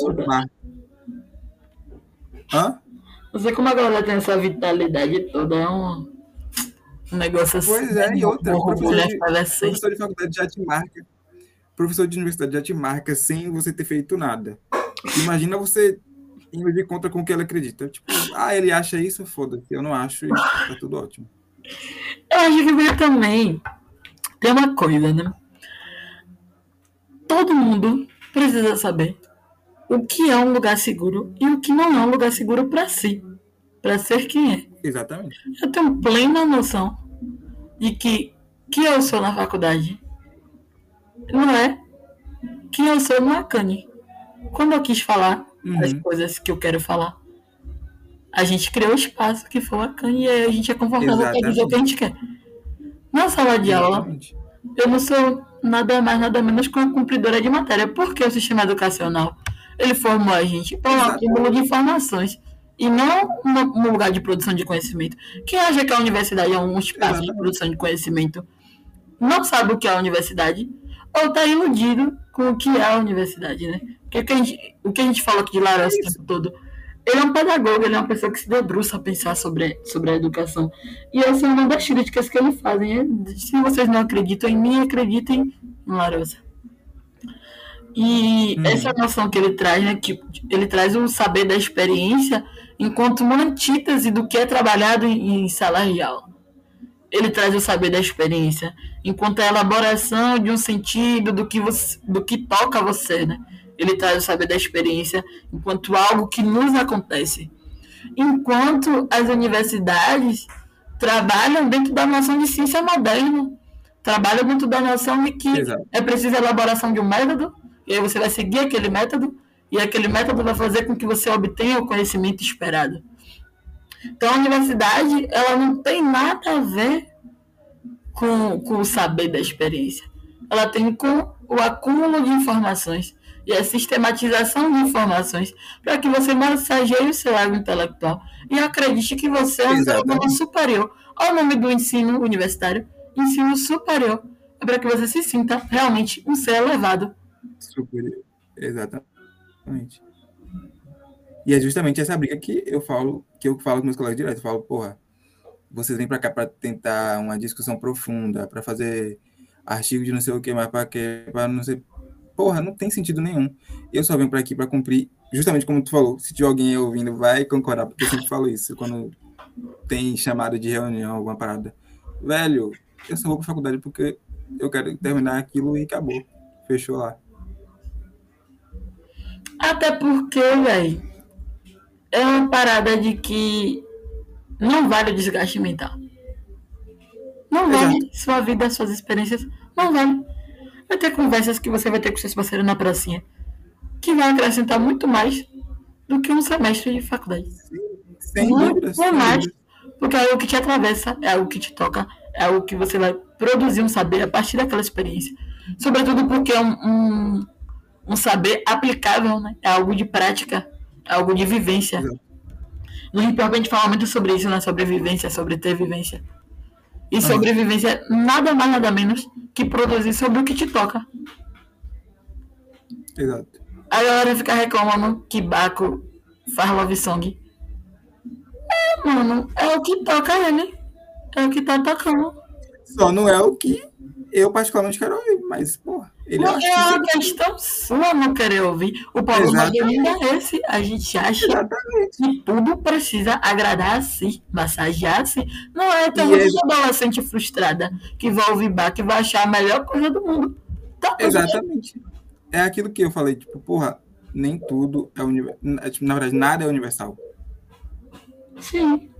Speaker 1: Hã?
Speaker 2: Não sei como a galera tem essa vitalidade toda, é um, um negócio assim.
Speaker 1: Pois é, e outra, professor de, professor de faculdade já te marca, professor de universidade já te marca sem você ter feito nada. Imagina você indo de conta com o que ele acredita. Tipo, ah, ele acha isso, foda-se, eu não acho, e tá tudo ótimo.
Speaker 2: Eu acho que também tem uma coisa, né? Todo mundo precisa saber o que é um lugar seguro e o que não é um lugar seguro para si, para ser quem é.
Speaker 1: Exatamente.
Speaker 2: Eu tenho plena noção de que quem eu sou na faculdade não é quem eu sou no Acane. Quando eu quis falar uhum. as coisas que eu quero falar, a gente criou o espaço que foi o Acane e aí a gente é confortável para dizer o que a gente quer. Na sala de Exatamente. aula, eu não sou nada mais, nada menos que uma cumpridora de matéria. Porque o sistema educacional ele formou a gente para um acúmulo de informações e não um lugar de produção de conhecimento. Quem acha que a universidade é um espaço de produção de conhecimento não sabe o que é a universidade ou está iludido com o que é a universidade, né? Porque o que a gente, o que a gente fala aqui de Laros o tempo todo, ele é um pedagogo, ele é uma pessoa que se debruça a pensar sobre, sobre a educação. E essa é uma das críticas que ele fazem. É, se vocês não acreditam em mim, acreditem em Larosa. E hum. essa noção que ele traz, né, que ele traz o saber da experiência enquanto uma antítese do que é trabalhado em, em sala de aula. Ele traz o saber da experiência enquanto a elaboração de um sentido do que, você, do que toca você, né? Ele traz o saber da experiência enquanto algo que nos acontece. Enquanto as universidades trabalham dentro da noção de ciência moderna, trabalham dentro da noção de que Exato. é preciso a elaboração de um método, e aí você vai seguir aquele método, e aquele método vai fazer com que você obtenha o conhecimento esperado. Então a universidade ela não tem nada a ver com, com o saber da experiência. Ela tem com o acúmulo de informações e a sistematização de informações para que você massageie o seu ego intelectual e acredite que você é um humano superior. Olha o nome do ensino universitário, ensino superior. É para que você se sinta realmente um ser elevado.
Speaker 1: Superior, exatamente. E é justamente essa briga que eu falo, que eu falo com meus colegas direto. Eu falo, porra, vocês vêm para cá para tentar uma discussão profunda, para fazer artigo de não sei o que mais, para quê, para não sei. Porra, não tem sentido nenhum. Eu só venho para aqui para cumprir, justamente como tu falou. Se tiver alguém ouvindo, vai concordar, porque eu sempre falo isso quando tem chamada de reunião, alguma parada. Velho, eu só vou para faculdade porque eu quero terminar aquilo e acabou. Fechou lá.
Speaker 2: Até porque, velho, é uma parada de que não vale o desgaste mental. Não vale Exato. sua vida, suas experiências. Não vale. Vai ter conversas que você vai ter com seus parceiros na pracinha que vai acrescentar muito mais do que um semestre de faculdade.
Speaker 1: Sem muito
Speaker 2: mais. Porque é algo que te atravessa, é algo que te toca, é algo que você vai produzir um saber a partir daquela experiência. Sobretudo porque é um, um, um saber aplicável, né? É algo de prática, é algo de vivência. Exato. No hip hop a gente fala muito sobre isso, né? Sobre vivência, sobre ter vivência. E ah. sobrevivência nada mais, nada menos que produzir sobre o que te toca.
Speaker 1: Exato.
Speaker 2: A galera fica reclamando que Baco faz love song. É, mano, é o que toca ele. É o que tá tocando.
Speaker 1: Só não é o que eu particularmente quero ouvir, mas, porra. Ele
Speaker 2: não é uma questão sua não querer ouvir. O problema ainda é esse. A gente acha Exatamente. que tudo precisa agradar a si, massagear a si. Não é ter uma adolescente frustrada que vai ouvir bar, que vai achar a melhor coisa do mundo.
Speaker 1: Tá Exatamente. Bem. É aquilo que eu falei, tipo, porra, nem tudo é universal. É, tipo, na verdade, nada é universal.
Speaker 2: Sim.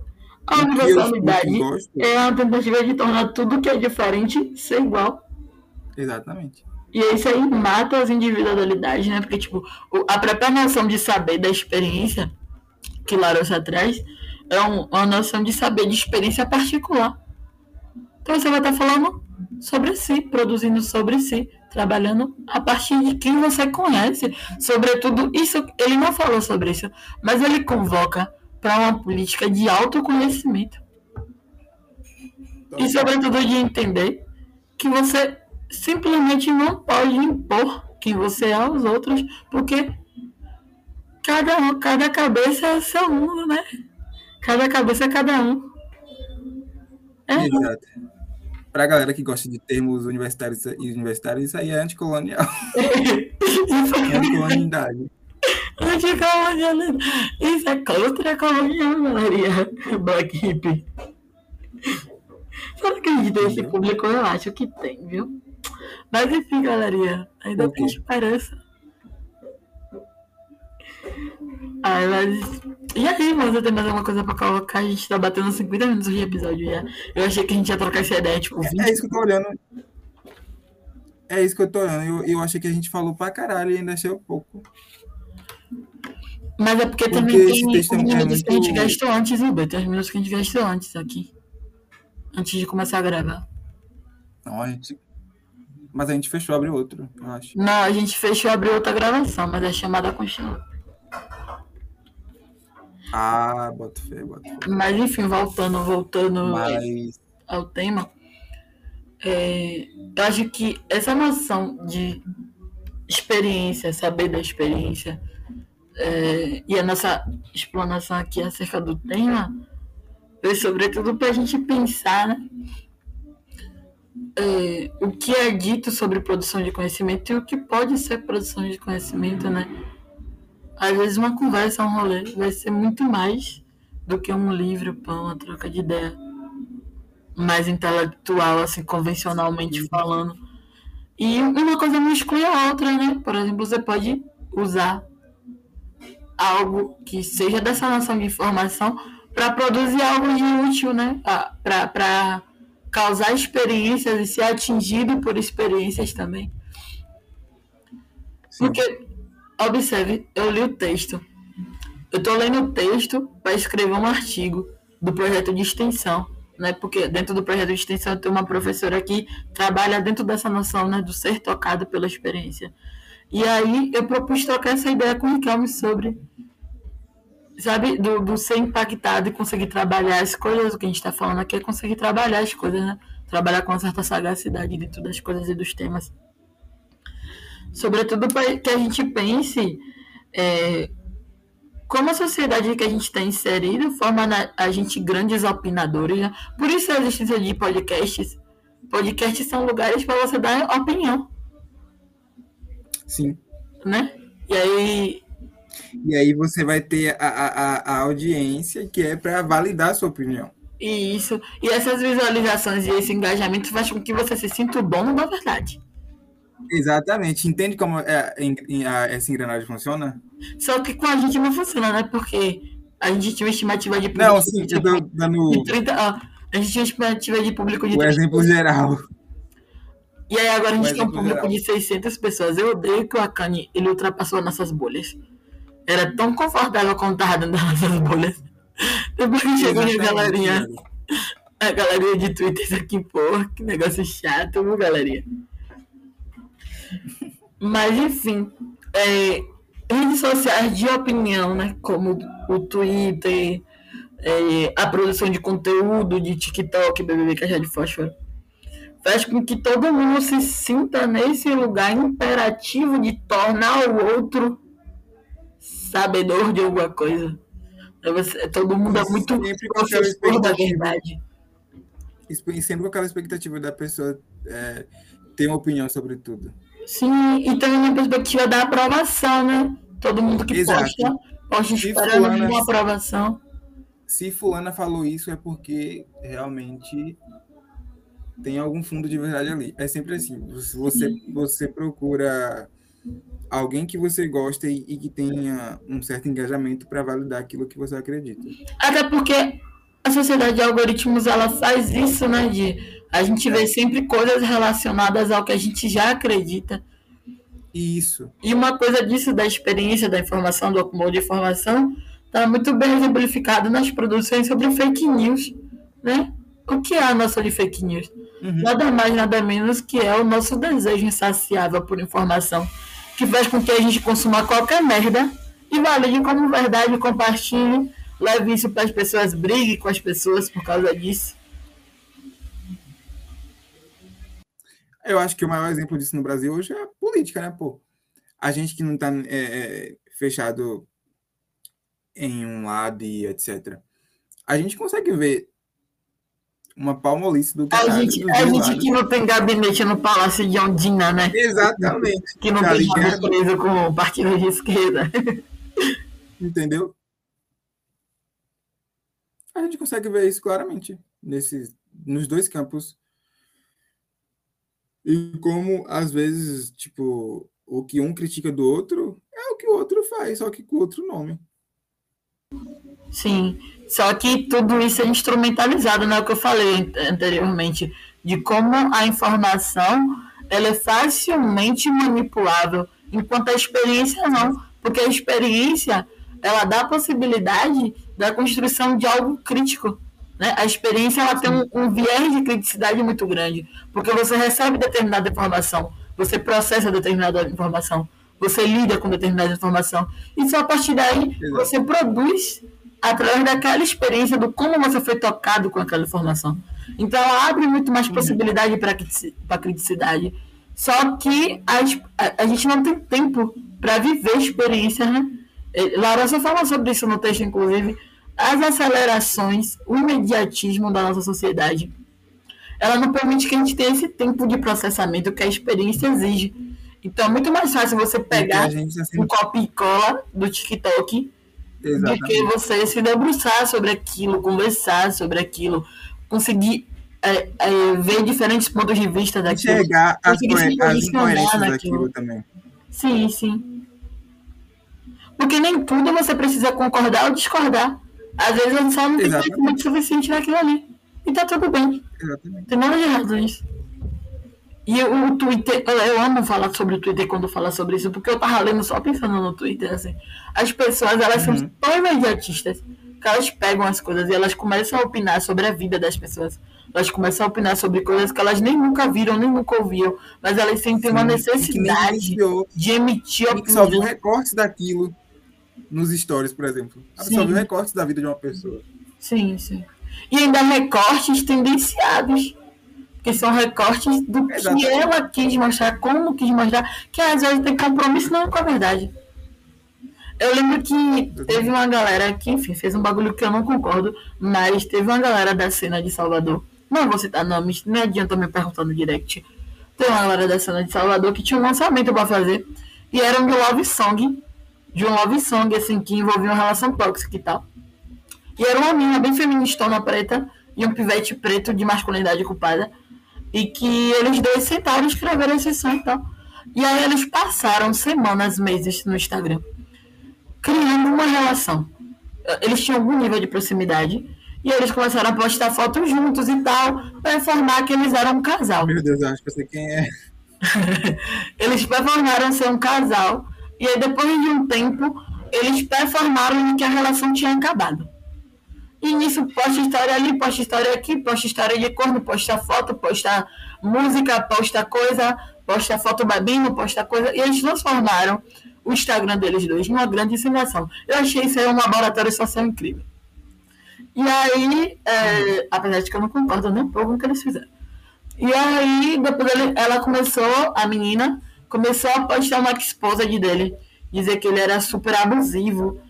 Speaker 2: A universalidade é a tentativa de tornar tudo que é diferente ser igual.
Speaker 1: Exatamente.
Speaker 2: E isso aí mata as individualidades, né? Porque, tipo, a própria noção de saber da experiência que Larousse traz é uma noção de saber de experiência particular. Então você vai estar falando sobre si, produzindo sobre si, trabalhando a partir de quem você conhece. Sobretudo, isso ele não falou sobre isso, mas ele convoca para uma política de autoconhecimento. E sobretudo de entender que você simplesmente não pode impor quem você é aos outros, porque cada, cada cabeça é seu mundo, né? Cada cabeça é cada um.
Speaker 1: É. Exato. Pra galera que gosta de termos universitários e universitários, isso aí é anticolonial. é anticolonialidade.
Speaker 2: Anticolonialidade. Isso é contra a colonial, galerinha. Black hippie. Será que a gente tem esse público? Eu acho que tem, viu? Mas enfim, galerinha, ainda tem esperança. Ai, mas. E aí, você tem mais alguma coisa pra colocar? A gente tá batendo 50 minutos de episódio já. Eu achei que a gente ia trocar essa ideia, tipo, 20.
Speaker 1: É, é isso que eu tô olhando. É isso que eu tô olhando. Eu, eu achei que a gente falou pra caralho e ainda achei um pouco.
Speaker 2: Mas é porque, porque também tem os minutos é que a gente gastou antes, Uber. Tem os minutos que a gente gastou antes aqui. Antes de começar a gravar.
Speaker 1: Não, a gente mas a gente fechou, abriu outro, eu acho.
Speaker 2: Não, a gente fechou, abriu outra gravação, mas a chamada continua.
Speaker 1: Ah, bota fé, bota fé.
Speaker 2: Mas enfim, voltando, voltando mas... ao tema. É, eu acho que essa noção de experiência, saber da experiência, é, e a nossa explanação aqui acerca do tema, foi sobretudo para a gente pensar né, é, o que é dito sobre produção de conhecimento e o que pode ser produção de conhecimento, né? Às vezes uma conversa, um rolê, vai ser muito mais do que um livro para uma troca de ideia mais intelectual, assim, convencionalmente falando. E uma coisa não exclui a outra, né? Por exemplo, você pode usar algo que seja dessa noção de informação para produzir algo de útil, né? Para causar experiências e ser atingido por experiências também. Sim. Porque, observe, eu li o texto. Eu estou lendo o texto para escrever um artigo. do projeto de extensão, né? Porque dentro do projeto de extensão tem uma professora que trabalha dentro dessa noção, né, do ser tocado pela experiência. E aí eu propus trocar essa ideia com o Riquelme sobre, sabe, do, do ser impactado e conseguir trabalhar as coisas, o que a gente está falando aqui é conseguir trabalhar as coisas, né? Trabalhar com uma certa sagacidade dentro das coisas e dos temas. Sobretudo para que a gente pense é, como a sociedade que a gente está inserido forma a gente grandes opinadores. Né? Por isso a existência de podcasts. Podcasts são lugares para você dar opinião.
Speaker 1: Sim.
Speaker 2: Né? E aí.
Speaker 1: E aí você vai ter a, a, a audiência que é para validar a sua opinião.
Speaker 2: Isso. E essas visualizações e esse engajamento faz com que você se sinta o dono da verdade.
Speaker 1: Exatamente. Entende como é, a, essa engrenagem funciona?
Speaker 2: Só que com a gente não funciona, né? Porque a gente tinha uma estimativa de
Speaker 1: público. Não, sim, de, eu tô dando.
Speaker 2: De 30, ó, a gente tinha uma estimativa de público de.
Speaker 1: O 30, exemplo geral.
Speaker 2: E aí agora a gente tem um público geral. de 600 pessoas. Eu odeio que o Akane ele ultrapassou nossas bolhas. Era tão confortável quando tava dentro das nossas bolhas. Depois que chegou a galerinha. A galerinha de Twitter, isso aqui, porra, que negócio chato, viu, galerinha? Mas, enfim, é, redes sociais de opinião, né? Como o Twitter, é, a produção de conteúdo de TikTok, BBB Caixa de Fósforo, faz com que todo mundo se sinta nesse lugar imperativo de tornar o outro sabedor de alguma coisa. Você, todo mundo é muito
Speaker 1: professor da verdade. Sempre com aquela expectativa da pessoa é, ter uma opinião sobre tudo.
Speaker 2: Sim, e também na perspectiva da aprovação, né? Todo mundo que Exato. posta, posta esperando fulana, uma aprovação.
Speaker 1: Se fulana falou isso é porque realmente tem algum fundo de verdade ali. É sempre assim. Você, você procura alguém que você gosta e, e que tenha um certo engajamento para validar aquilo que você acredita.
Speaker 2: Até porque a sociedade de algoritmos ela faz isso, né? De a gente vê sempre coisas relacionadas ao que a gente já acredita.
Speaker 1: Isso.
Speaker 2: E uma coisa disso, da experiência, da informação, do acúmulo de informação, está muito bem exemplificado nas produções sobre fake news, né? O que é a nossa de fake news? Uhum. Nada mais, nada menos que é o nosso desejo insaciável por informação, que faz com que a gente consuma qualquer merda e valide como verdade, compartilhe, leve isso para as pessoas, brigue com as pessoas por causa disso.
Speaker 1: Eu acho que o maior exemplo disso no Brasil hoje é a política, né, pô? A gente que não está é, é, fechado em um lado e etc. A gente consegue ver uma palmolice do
Speaker 2: A gente, a gente que não tem gabinete no Palácio de Ondina, né?
Speaker 1: Exatamente.
Speaker 2: Que não tá tem preso com o partido de esquerda.
Speaker 1: Entendeu? A gente consegue ver isso claramente nesses, nos dois campos e como, às vezes, tipo, o que um critica do outro é o que o outro faz, só que com outro nome.
Speaker 2: Sim, só que tudo isso é instrumentalizado, né? O que eu falei anteriormente, de como a informação ela é facilmente manipulável, enquanto a experiência não, porque a experiência ela dá a possibilidade da construção de algo crítico. Né? A experiência ela tem um, um viés de criticidade muito grande, porque você recebe determinada informação, você processa determinada informação, você lida com determinada informação, e só a partir daí você produz através daquela experiência do como você foi tocado com aquela informação. Então ela abre muito mais uhum. possibilidade para a criticidade. Só que a, a, a, gente não tem tempo para viver experiências, né? Laura só fala sobre isso no texto, inclusive, as acelerações, o imediatismo da nossa sociedade, ela não permite que a gente tenha esse tempo de processamento que a experiência exige. Então é muito mais fácil você pegar assim... um copo e cola do TikTok Exatamente. do que você se debruçar sobre aquilo, conversar sobre aquilo, conseguir é, é, ver diferentes pontos de vista daquilo.
Speaker 1: Chegar às incoerências daquilo também.
Speaker 2: Sim, sim. Porque nem tudo você precisa concordar ou discordar. Às vezes só não tem conhecimento suficiente naquilo ali. E tá tudo bem. Exatamente. Tem nada de errado nisso. E o Twitter, eu amo falar sobre o Twitter quando fala sobre isso, porque eu tava lendo só pensando no Twitter, assim. As pessoas, elas uhum. são tão imediatistas que elas pegam as coisas e elas começam a opinar sobre a vida das pessoas. Elas começam a opinar sobre coisas que elas nem nunca viram, nem nunca ouviram, mas elas sentem Sim, uma necessidade de emitir opinião.
Speaker 1: Que só viu recortes daquilo nos stories, por exemplo. A pessoa viu recortes da vida de uma pessoa.
Speaker 2: Sim, sim. E ainda recortes tendenciados que são recortes do Exatamente. que ela quis mostrar, como quis mostrar, que às vezes tem compromisso não com a verdade. Eu lembro que teve uma galera que, enfim, fez um bagulho que eu não concordo, mas teve uma galera da cena de Salvador. Não vou citar nomes, não adianta me perguntar no direct. Tem uma galera da cena de Salvador que tinha um lançamento para fazer. E era um love song. De um love song, assim, que envolvia uma relação tóxica e tal. E era uma menina bem feministona preta e um pivete preto de masculinidade ocupada. E que eles dois sentaram e escreveram esse som e tal. E aí eles passaram semanas, meses no Instagram criando uma relação. Eles tinham algum nível de proximidade. E eles começaram a postar fotos juntos e tal, para informar que eles eram um casal.
Speaker 1: Meu Deus, eu acho que eu sei quem é.
Speaker 2: eles performaram ser um casal. E aí, depois de um tempo, eles performaram que a relação tinha acabado. E nisso, posta história ali, posta história aqui, posta história de corno, posta foto, posta música, posta coisa, posta foto bebendo, posta coisa. E eles transformaram o Instagram deles dois numa grande encenação. Eu achei isso aí um laboratório social incrível. E aí, é, apesar de que eu não concordo nem um pouco com o que eles fizeram. E aí, depois ele, ela começou, a menina, começou a postar uma esposa de dele, dizer que ele era super abusivo,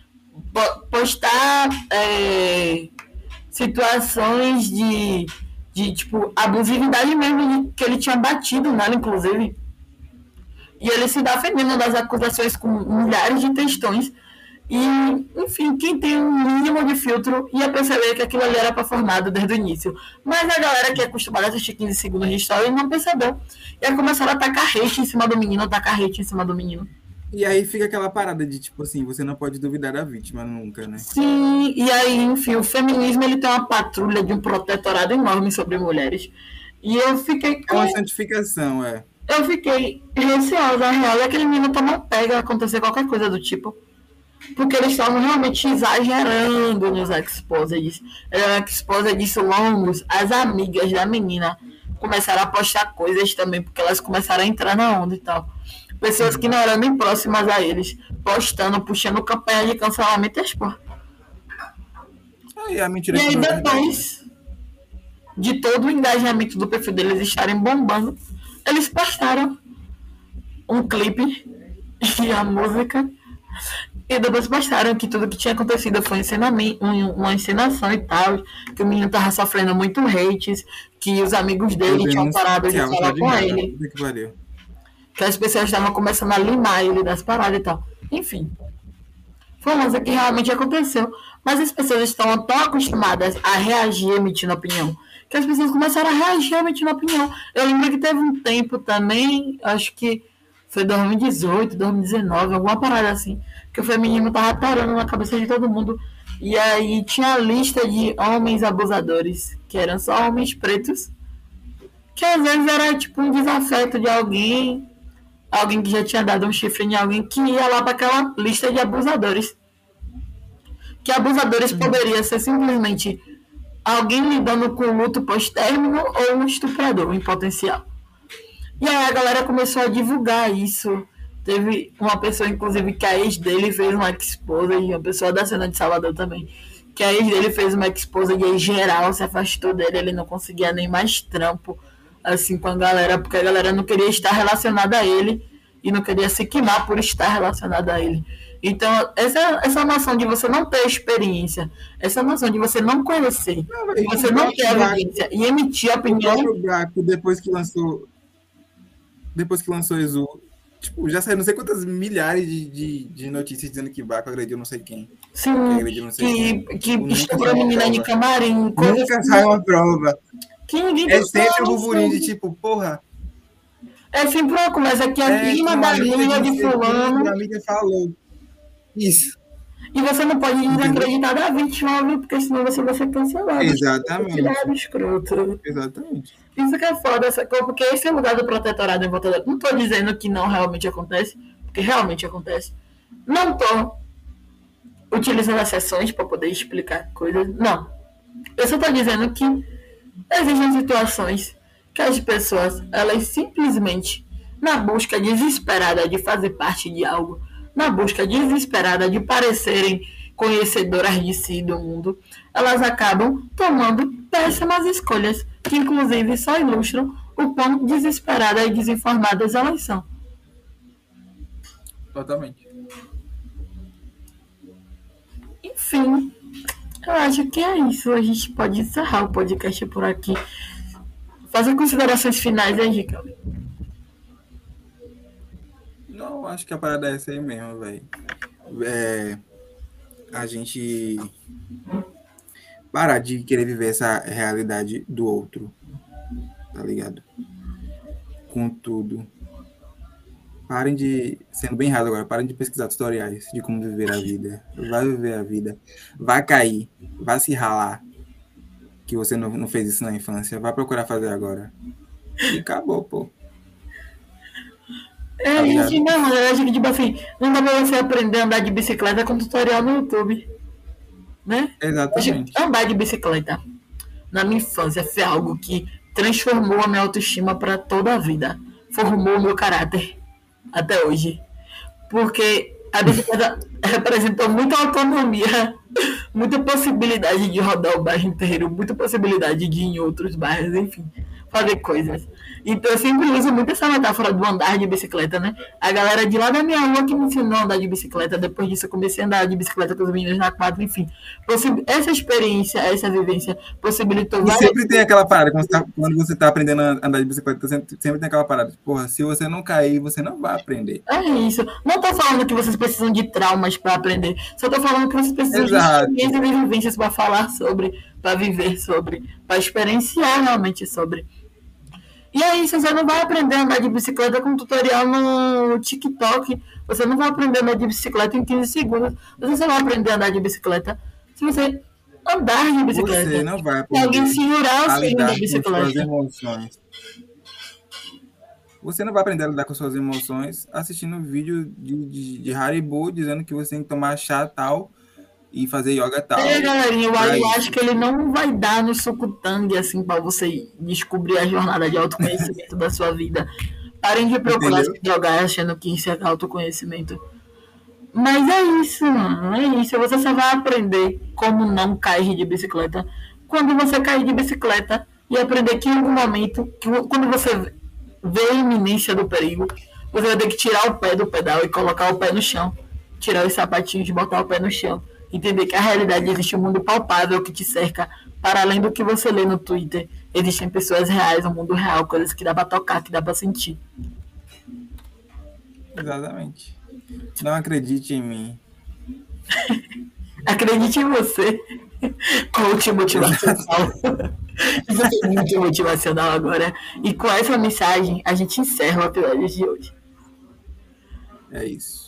Speaker 2: postar é, situações de, de, tipo, abusividade mesmo, de, que ele tinha batido nela, inclusive. E ele se defendendo das acusações com milhares de textões. E, enfim, quem tem um mínimo de filtro ia perceber que aquilo ali era para formado desde o início. Mas a galera que é acostumada a assistir 15 segundos de história não percebeu. E aí começaram a tacar hate em cima do menino, tacar hate em cima do menino.
Speaker 1: E aí fica aquela parada de, tipo assim, você não pode duvidar da vítima nunca, né?
Speaker 2: Sim, e aí, enfim, o feminismo ele tem uma patrulha de um protetorado enorme sobre mulheres. E eu fiquei.
Speaker 1: É uma santificação, é
Speaker 2: eu fiquei receosa. A real que aquele menino tomou pega acontecer qualquer coisa do tipo. Porque eles estavam realmente exagerando nos exposeds. Eram exposeds longos. As amigas da menina começaram a postar coisas também, porque elas começaram a entrar na onda e tal. Pessoas que não eram nem próximas a eles, postando, puxando campanha de cancelamento e expor.
Speaker 1: E a mentira
Speaker 2: e aí depois de todo o engajamento do perfil deles estarem bombando, eles postaram um clipe e a música. E depois postaram que tudo que tinha acontecido foi uma encenação e tal, que o menino tava sofrendo muito hates, que os amigos dele tinham parado de falar com ele. Que, que as pessoas estavam começando a limar ele das paradas e tal. Enfim. Foi uma coisa que realmente aconteceu. Mas as pessoas estão tão acostumadas a reagir emitindo opinião que as pessoas começaram a reagir emitindo opinião. Eu lembro que teve um tempo também, acho que foi 2018, 2019, alguma parada assim, que o feminismo tava parando na cabeça de todo mundo. E aí tinha a lista de homens abusadores, que eram só homens pretos, que às vezes era tipo um desafeto de alguém, alguém que já tinha dado um chifre em alguém, que ia lá para aquela lista de abusadores. Que abusadores poderia ser simplesmente alguém lidando com luto pós-término ou um estuprador em potencial. E aí a galera começou a divulgar isso. Teve uma pessoa, inclusive, que a ex dele fez uma esposa, e uma pessoa da cena de Salvador também, que a ex dele fez uma esposa e aí geral se afastou dele, ele não conseguia nem mais trampo, assim, com a galera, porque a galera não queria estar relacionada a ele e não queria se queimar por estar relacionada a ele. Então, essa, essa noção de você não ter experiência, essa noção de você não conhecer, não, de você não ter evidência e emitir opinião.
Speaker 1: O Gato, depois que lançou. Depois que lançou Exu, tipo, já saiu não sei quantas milhares de, de, de notícias dizendo que Baco agrediu não sei quem.
Speaker 2: Sim, que, quem. que, tipo, estuprou a menina de camarim.
Speaker 1: Nunca assim. sai uma prova. Que é sempre um burburinho de tipo, porra.
Speaker 2: É sempre uma coisa que a é, prima da linha de fulano.
Speaker 1: A mídia falou. Isso.
Speaker 2: E você não pode desacreditar da vítima, porque senão você vai ser cancelado.
Speaker 1: Exatamente.
Speaker 2: escroto.
Speaker 1: Exatamente.
Speaker 2: Isso que é foda, sacou? Porque esse é o lugar do protetorado em volta da... Não tô dizendo que não realmente acontece, porque realmente acontece. Não tô utilizando as sessões para poder explicar coisas. Não. Eu só tô dizendo que existem situações que as pessoas, elas simplesmente, na busca desesperada de fazer parte de algo, na busca desesperada de parecerem conhecedoras de si do mundo, elas acabam tomando péssimas escolhas, que inclusive só ilustram o quão desesperadas e desinformadas elas são.
Speaker 1: Totalmente.
Speaker 2: Enfim, eu acho que é isso. A gente pode encerrar o podcast por aqui. Fazer considerações finais aí, Ricardo.
Speaker 1: Não, acho que a parada é essa aí mesmo, velho. É, a gente parar de querer viver essa realidade do outro, tá ligado? Com tudo. Parem de, sendo bem errado agora, parem de pesquisar tutoriais de como viver a vida. Vai viver a vida. Vai cair, vai se ralar. Que você não, não fez isso na infância. Vai procurar fazer agora. E acabou, pô.
Speaker 2: É, a gente não, eu acho que tipo assim, não dá pra você aprender a andar de bicicleta com tutorial no YouTube. Né?
Speaker 1: Exatamente.
Speaker 2: Andar de bicicleta na minha infância foi algo que transformou a minha autoestima para toda a vida. Formou o meu caráter até hoje. Porque a bicicleta representou muita autonomia, muita possibilidade de rodar o bairro inteiro, muita possibilidade de ir em outros bairros, enfim fazer coisas. Então eu sempre uso muito essa metáfora do andar de bicicleta, né? A galera de lá da minha rua que me ensinou a andar de bicicleta. Depois disso eu comecei a andar de bicicleta com os meninos na quadra, enfim. Essa experiência, essa vivência possibilitou
Speaker 1: e várias... sempre tem aquela parada, quando você, tá, quando você tá aprendendo a andar de bicicleta, sempre, sempre tem aquela parada, porra, se você não cair, você não vai aprender.
Speaker 2: É isso. Não tô falando que vocês precisam de traumas para aprender. Só tô falando que vocês precisam Exato. de experiências e vivências para falar sobre, para viver sobre, para experienciar realmente sobre. E aí, se você não vai aprender a andar de bicicleta com tutorial no TikTok, você não vai aprender a andar de bicicleta em 15 segundos, você só vai aprender a andar de bicicleta se você andar de bicicleta.
Speaker 1: Você não vai aprender
Speaker 2: alguém segurar o fio da bicicleta. suas
Speaker 1: emoções. Você não vai aprender a lidar com suas emoções assistindo um vídeo de, de, de Haribo dizendo que você tem que tomar chá tal e fazer yoga tal.
Speaker 2: É, galerinha, eu, eu acho que ele não vai dar no Sukutang, assim, para você descobrir a jornada de autoconhecimento da sua vida. Parem de procurar Entendeu? se drogar achando que isso é autoconhecimento. Mas é isso, mano. É isso. Você só vai aprender como não cair de bicicleta quando você cair de bicicleta e aprender que em algum momento, que quando você vê a iminência do perigo, você vai ter que tirar o pé do pedal e colocar o pé no chão. Tirar os sapatinhos e botar o pé no chão entender que a realidade existe um mundo palpável que te cerca, para além do que você lê no Twitter. Existem pessoas reais, um mundo real, coisas que dá para tocar, que dá para sentir.
Speaker 1: Exatamente. Não acredite em mim.
Speaker 2: acredite em você. Coach motivacional. Isso é muito motivacional agora. E com essa mensagem, a gente encerra o episódio de hoje.
Speaker 1: É isso.